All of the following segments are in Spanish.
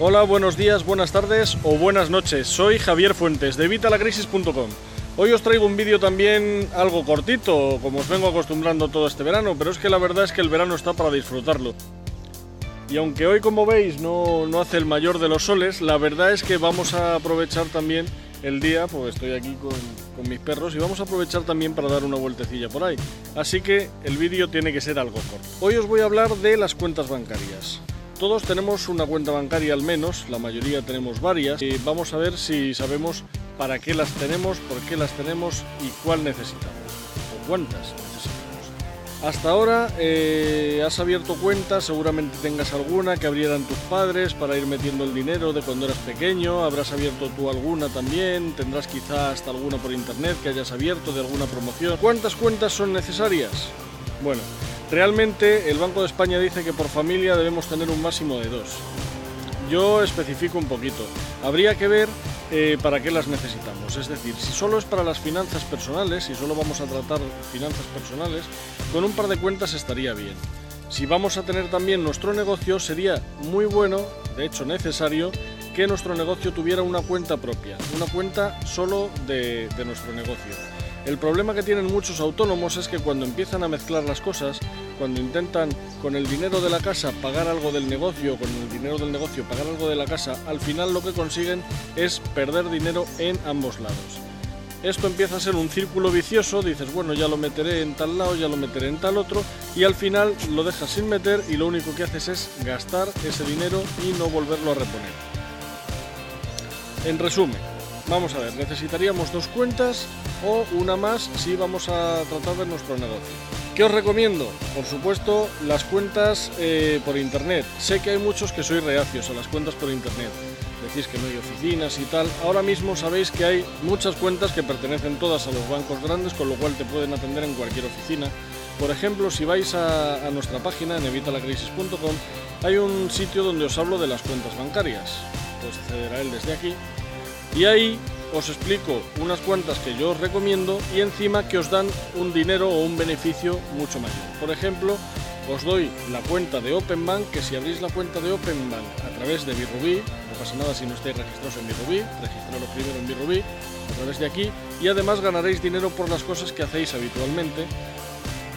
Hola, buenos días, buenas tardes o buenas noches. Soy Javier Fuentes de Vitalacrisis.com. Hoy os traigo un vídeo también algo cortito, como os vengo acostumbrando todo este verano, pero es que la verdad es que el verano está para disfrutarlo. Y aunque hoy, como veis, no, no hace el mayor de los soles, la verdad es que vamos a aprovechar también el día, pues estoy aquí con, con mis perros y vamos a aprovechar también para dar una vueltecilla por ahí. Así que el vídeo tiene que ser algo corto. Hoy os voy a hablar de las cuentas bancarias. Todos tenemos una cuenta bancaria al menos, la mayoría tenemos varias, y vamos a ver si sabemos para qué las tenemos, por qué las tenemos y cuál necesitamos, o cuántas necesitamos. Hasta ahora eh, has abierto cuentas, seguramente tengas alguna que abrieran tus padres para ir metiendo el dinero de cuando eras pequeño, habrás abierto tú alguna también, tendrás quizá hasta alguna por internet que hayas abierto de alguna promoción. ¿Cuántas cuentas son necesarias? Bueno, Realmente el Banco de España dice que por familia debemos tener un máximo de dos. Yo especifico un poquito. Habría que ver eh, para qué las necesitamos. Es decir, si solo es para las finanzas personales, si solo vamos a tratar finanzas personales, con un par de cuentas estaría bien. Si vamos a tener también nuestro negocio, sería muy bueno, de hecho necesario, que nuestro negocio tuviera una cuenta propia, una cuenta solo de, de nuestro negocio. El problema que tienen muchos autónomos es que cuando empiezan a mezclar las cosas, cuando intentan con el dinero de la casa pagar algo del negocio, con el dinero del negocio pagar algo de la casa, al final lo que consiguen es perder dinero en ambos lados. Esto empieza a ser un círculo vicioso, dices, bueno, ya lo meteré en tal lado, ya lo meteré en tal otro, y al final lo dejas sin meter y lo único que haces es gastar ese dinero y no volverlo a reponer. En resumen, Vamos a ver, necesitaríamos dos cuentas o una más si vamos a tratar de nuestro negocio. ¿Qué os recomiendo? Por supuesto, las cuentas eh, por internet. Sé que hay muchos que sois reacios a las cuentas por internet. Decís que no hay oficinas y tal. Ahora mismo sabéis que hay muchas cuentas que pertenecen todas a los bancos grandes, con lo cual te pueden atender en cualquier oficina. Por ejemplo, si vais a, a nuestra página en evitalacrisis.com, hay un sitio donde os hablo de las cuentas bancarias. Puedes acceder a él desde aquí y ahí os explico unas cuantas que yo os recomiendo y encima que os dan un dinero o un beneficio mucho mayor. Por ejemplo, os doy la cuenta de OpenBank, que si abrís la cuenta de OpenBank a través de Birubí, no pasa nada si no estáis registrados en Birubí, registraros primero en Birubí, a través de aquí, y además ganaréis dinero por las cosas que hacéis habitualmente.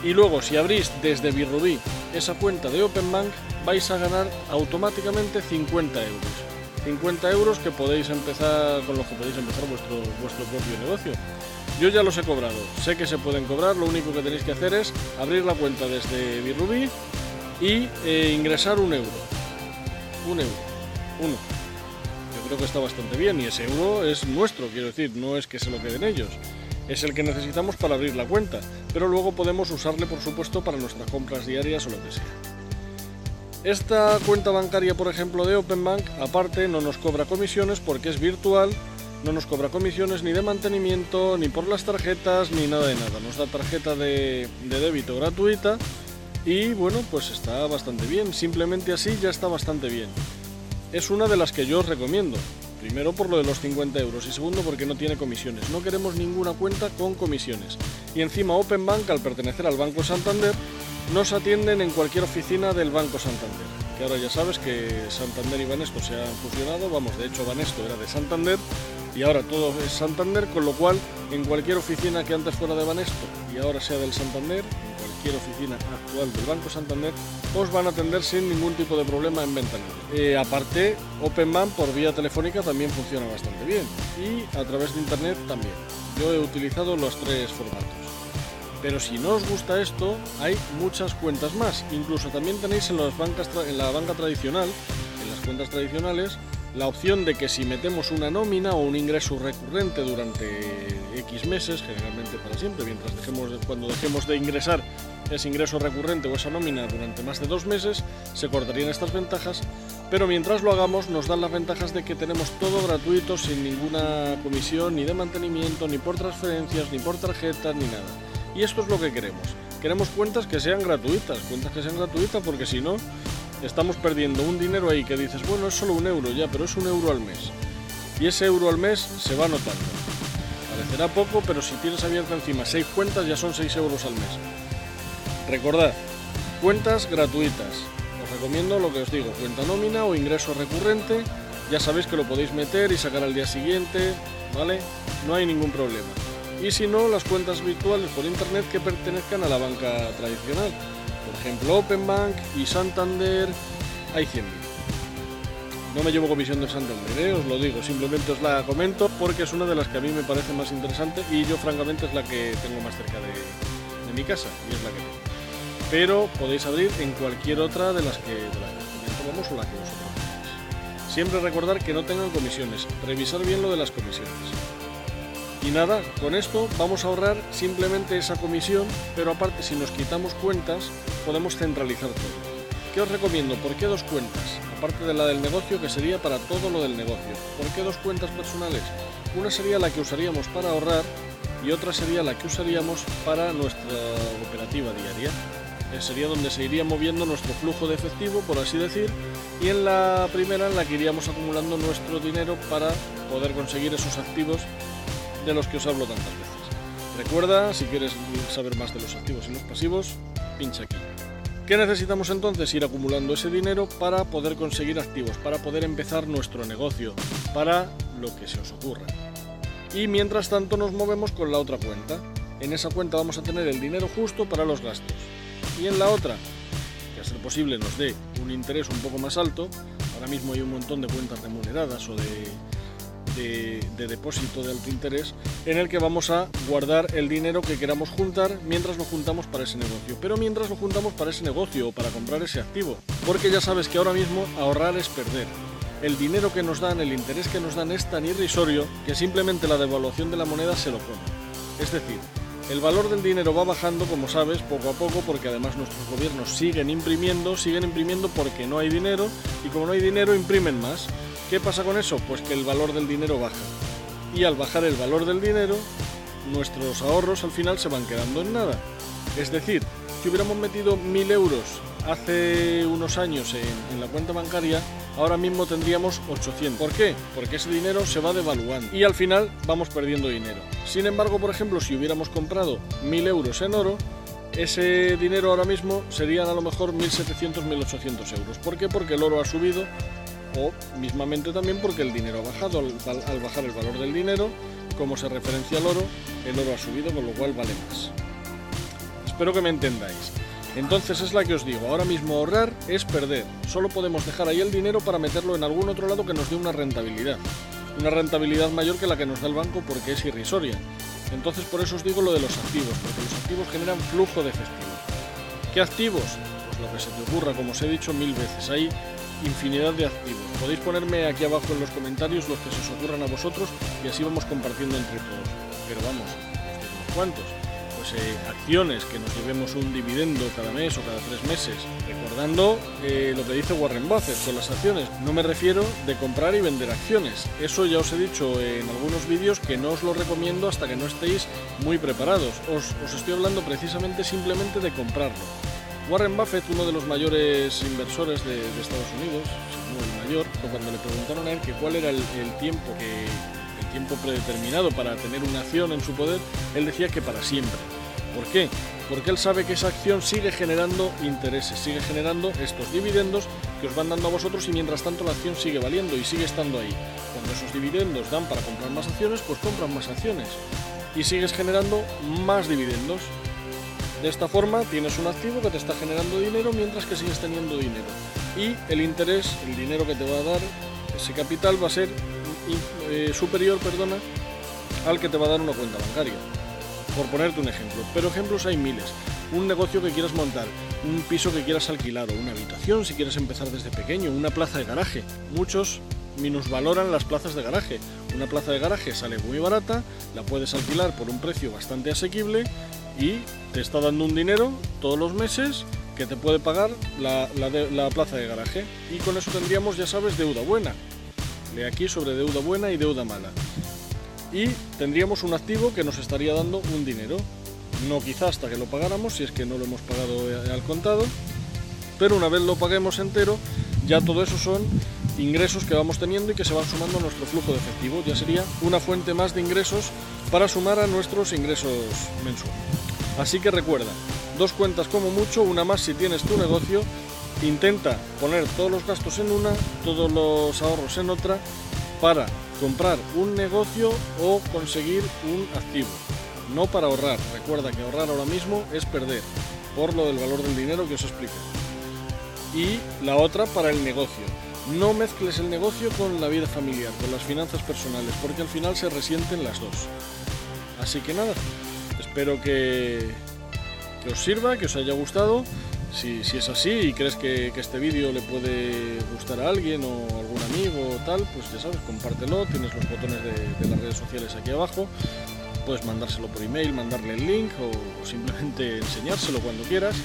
Y luego, si abrís desde Birubí esa cuenta de OpenBank, vais a ganar automáticamente 50 euros. 50 euros que podéis empezar con los que podéis empezar vuestro, vuestro propio negocio. Yo ya los he cobrado, sé que se pueden cobrar, lo único que tenéis que hacer es abrir la cuenta desde Birubí y eh, ingresar un euro. Un euro. Uno. Yo creo que está bastante bien y ese euro es nuestro, quiero decir, no es que se lo queden ellos. Es el que necesitamos para abrir la cuenta, pero luego podemos usarle, por supuesto, para nuestras compras diarias o lo que sea. Esta cuenta bancaria, por ejemplo, de OpenBank, aparte no nos cobra comisiones porque es virtual, no nos cobra comisiones ni de mantenimiento, ni por las tarjetas, ni nada de nada. Nos da tarjeta de, débito gratuita y bueno, pues está bastante bien. Simplemente así ya está bastante bien. Es una de las que yo os recomiendo. Primero por lo de los 50 euros y segundo porque no tiene comisiones. No queremos ninguna cuenta con comisiones. Y encima OpenBank, al pertenecer al Banco Santander, nos atienden en cualquier oficina del Banco Santander. Que ahora ya sabes que Santander y Banesto se han fusionado, vamos, de hecho Banesto era de Santander y ahora todo es Santander, con lo cual en cualquier oficina que antes fuera de Banesto y ahora sea del Santander, en cualquier oficina actual del Banco Santander, os van a atender sin ningún tipo de problema en venta eh, aparte, OpenBank por vía telefónica también funciona bastante bien y a través de Internet también. Yo he utilizado los tres formatos. Pero si no os gusta esto, hay muchas cuentas más. Incluso también tenéis en, las bancas en la banca tradicional, en las cuentas tradicionales, la opción de que si metemos una nómina o un ingreso recurrente durante X meses, generalmente para siempre, mientras dejemos cuando dejemos de ingresar ese ingreso recurrente o esa nómina durante más de dos meses, se cortarían estas ventajas, pero mientras lo hagamos nos dan las ventajas de que tenemos todo gratuito sin ninguna comisión ni de mantenimiento, ni por transferencias, ni por tarjetas, ni nada. Y esto es lo que queremos. Queremos cuentas que sean gratuitas, cuentas que sean gratuitas porque si no, estamos perdiendo un dinero ahí que dices, bueno, es solo un euro ya, pero es un euro al mes. Y ese euro al mes se va notando. Parecerá poco, pero si tienes abierta encima seis cuentas ya son 6 euros al mes. Recordad, cuentas gratuitas. Os recomiendo lo que os digo, cuenta nómina o ingreso recurrente, ya sabéis que lo podéis meter y sacar al día siguiente, ¿vale? No hay ningún problema. Y si no, las cuentas virtuales por internet que pertenezcan a la banca tradicional. Por ejemplo, Openbank y Santander, hay 100.000. No me llevo comisión de Santander, ¿eh? os lo digo, simplemente os la comento porque es una de las que a mí me parece más interesante y yo francamente es la que tengo más cerca de, mi casa y es la que tengo. Pero podéis abrir en cualquier otra de las que, de las que o la que vosotros. Siempre recordar que no tengan comisiones, revisar bien lo de las comisiones. Y nada, con esto vamos a ahorrar simplemente esa comisión, pero aparte si nos quitamos cuentas podemos centralizar todo. ¿Qué os recomiendo? ¿Por qué dos cuentas? Aparte de la del negocio, que sería para todo lo del negocio. ¿Por qué dos cuentas personales? Una sería la que usaríamos para ahorrar y otra sería la que usaríamos para nuestra operativa diaria. Eh, sería donde se iría moviendo nuestro flujo de efectivo, por así decir, y en la primera en la que iríamos acumulando nuestro dinero para poder conseguir esos activos de los que os hablo tantas veces. Recuerda, si quieres saber más de los activos y los pasivos, pincha aquí. ¿Qué necesitamos entonces? Ir acumulando ese dinero para poder conseguir activos, para poder empezar nuestro negocio, para lo que se os ocurra. Y mientras tanto nos movemos con la otra cuenta. En esa cuenta vamos a tener el dinero justo para los gastos. Y en la otra, que a ser posible nos dé un interés un poco más alto, ahora mismo hay un montón de cuentas remuneradas o de de, depósito de alto interés en el que vamos a guardar el dinero que queramos juntar mientras lo juntamos para ese negocio. Pero mientras lo juntamos para ese negocio o para comprar ese activo. Porque ya sabes que ahora mismo ahorrar es perder. El dinero que nos dan, el interés que nos dan es tan irrisorio que simplemente la devaluación de la moneda se lo come. Es decir, el valor del dinero va bajando, como sabes, poco a poco, porque además nuestros gobiernos siguen imprimiendo, siguen imprimiendo porque no hay dinero, y como no hay dinero, imprimen más. ¿Qué pasa con eso? Pues que el valor del dinero baja. Y al bajar el valor del dinero, nuestros ahorros al final se van quedando en nada. Es decir, si hubiéramos metido 1.000 euros hace unos años en, la cuenta bancaria, ahora mismo tendríamos 800. ¿Por qué? Porque ese dinero se va devaluando y al final vamos perdiendo dinero. Sin embargo, por ejemplo, si hubiéramos comprado 1.000 euros en oro, ese dinero ahora mismo serían a lo mejor 1.700, 1.800 euros. ¿Por qué? Porque el oro ha subido o mismamente también porque el dinero ha bajado. Al, bajar el valor del dinero, como se referencia al oro, el oro ha subido, con lo cual vale más. Espero que me entendáis. Entonces es la que os digo, ahora mismo ahorrar es perder. Solo podemos dejar ahí el dinero para meterlo en algún otro lado que nos dé una rentabilidad. Una rentabilidad mayor que la que nos da el banco porque es irrisoria. Entonces por eso os digo lo de los activos, porque los activos generan flujo de efectivo. ¿Qué activos? Lo que se te ocurra, como os he dicho mil veces. Ahí infinidad de activos. Podéis ponerme aquí abajo en los comentarios los que se os ocurran a vosotros y así vamos compartiendo entre todos. Pero vamos, ¿cuántos? Pues eh, acciones, que nos llevemos un dividendo cada mes o cada tres meses. Recordando eh, lo que dice Warren Buffett con las acciones. No me refiero de comprar y vender acciones. Eso ya os he dicho en algunos vídeos que no os lo recomiendo hasta que no estéis muy preparados. Os, os estoy hablando precisamente simplemente de comprarlo Warren Buffett, uno de los mayores inversores de, Estados Unidos, el mayor, cuando le preguntaron a él que cuál era el, tiempo que el tiempo predeterminado para tener una acción en su poder, él decía que para siempre. ¿Por qué? Porque él sabe que esa acción sigue generando intereses, sigue generando estos dividendos que os van dando a vosotros y mientras tanto la acción sigue valiendo y sigue estando ahí. Cuando esos dividendos dan para comprar más acciones, pues compran más acciones y sigues generando más dividendos de esta forma tienes un activo que te está generando dinero mientras que sigues teniendo dinero. Y el interés, el dinero que te va a dar ese capital va a ser eh, superior perdona, al que te va a dar una cuenta bancaria. Por ponerte un ejemplo. Pero ejemplos hay miles. Un negocio que quieras montar, un piso que quieras alquilar o una habitación si quieres empezar desde pequeño, una plaza de garaje. Muchos minusvaloran las plazas de garaje. Una plaza de garaje sale muy barata, la puedes alquilar por un precio bastante asequible y te está dando un dinero todos los meses que te puede pagar la, plaza de garaje. Y con eso tendríamos, ya sabes, deuda buena. De aquí sobre deuda buena y deuda mala. Y tendríamos un activo que nos estaría dando un dinero. No quizá hasta que lo pagáramos, si es que no lo hemos pagado al contado. Pero una vez lo paguemos entero, ya todo eso son ingresos que vamos teniendo y que se van sumando a nuestro flujo de efectivo. Ya sería una fuente más de ingresos para sumar a nuestros ingresos mensuales. Así que recuerda, dos cuentas como mucho, una más si tienes tu negocio intenta poner todos los gastos en una, todos los ahorros en otra, para comprar un negocio o conseguir un activo. No para ahorrar. Recuerda que ahorrar ahora mismo es perder, por lo del valor del dinero que os explico. Y la otra para el negocio. No mezcles el negocio con la vida familiar, con las finanzas personales, porque al final se resienten las dos. Así que nada, espero que, os sirva, que os haya gustado. Si, si es así y crees que, este vídeo le puede gustar a alguien o algún amigo o tal, pues ya sabes, compártelo, tienes los botones de, las redes sociales aquí abajo, puedes mandárselo por email, mandarle el link o simplemente enseñárselo cuando quieras.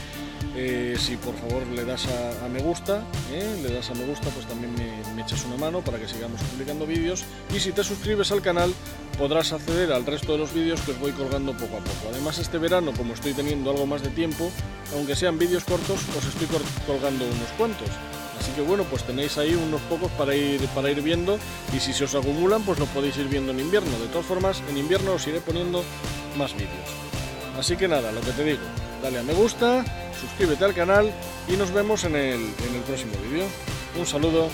Eh, si por favor le das a, a me gusta, eh, le das a me gusta, pues también me, me, echas una mano para que sigamos publicando vídeos. Y si te suscribes al canal, podrás acceder al resto de los vídeos que os voy colgando poco a poco. Además, este verano, como estoy teniendo algo más de tiempo, aunque sean vídeos cortos, os estoy colgando unos cuantos. Así que bueno, pues tenéis ahí unos pocos para ir, para ir viendo y si se os acumulan, pues lo podéis ir viendo en invierno. De todas formas, en invierno os iré poniendo más vídeos. Así que nada, lo que te digo, dale a me gusta, suscríbete al canal y nos vemos en el, en el próximo vídeo. Un saludo.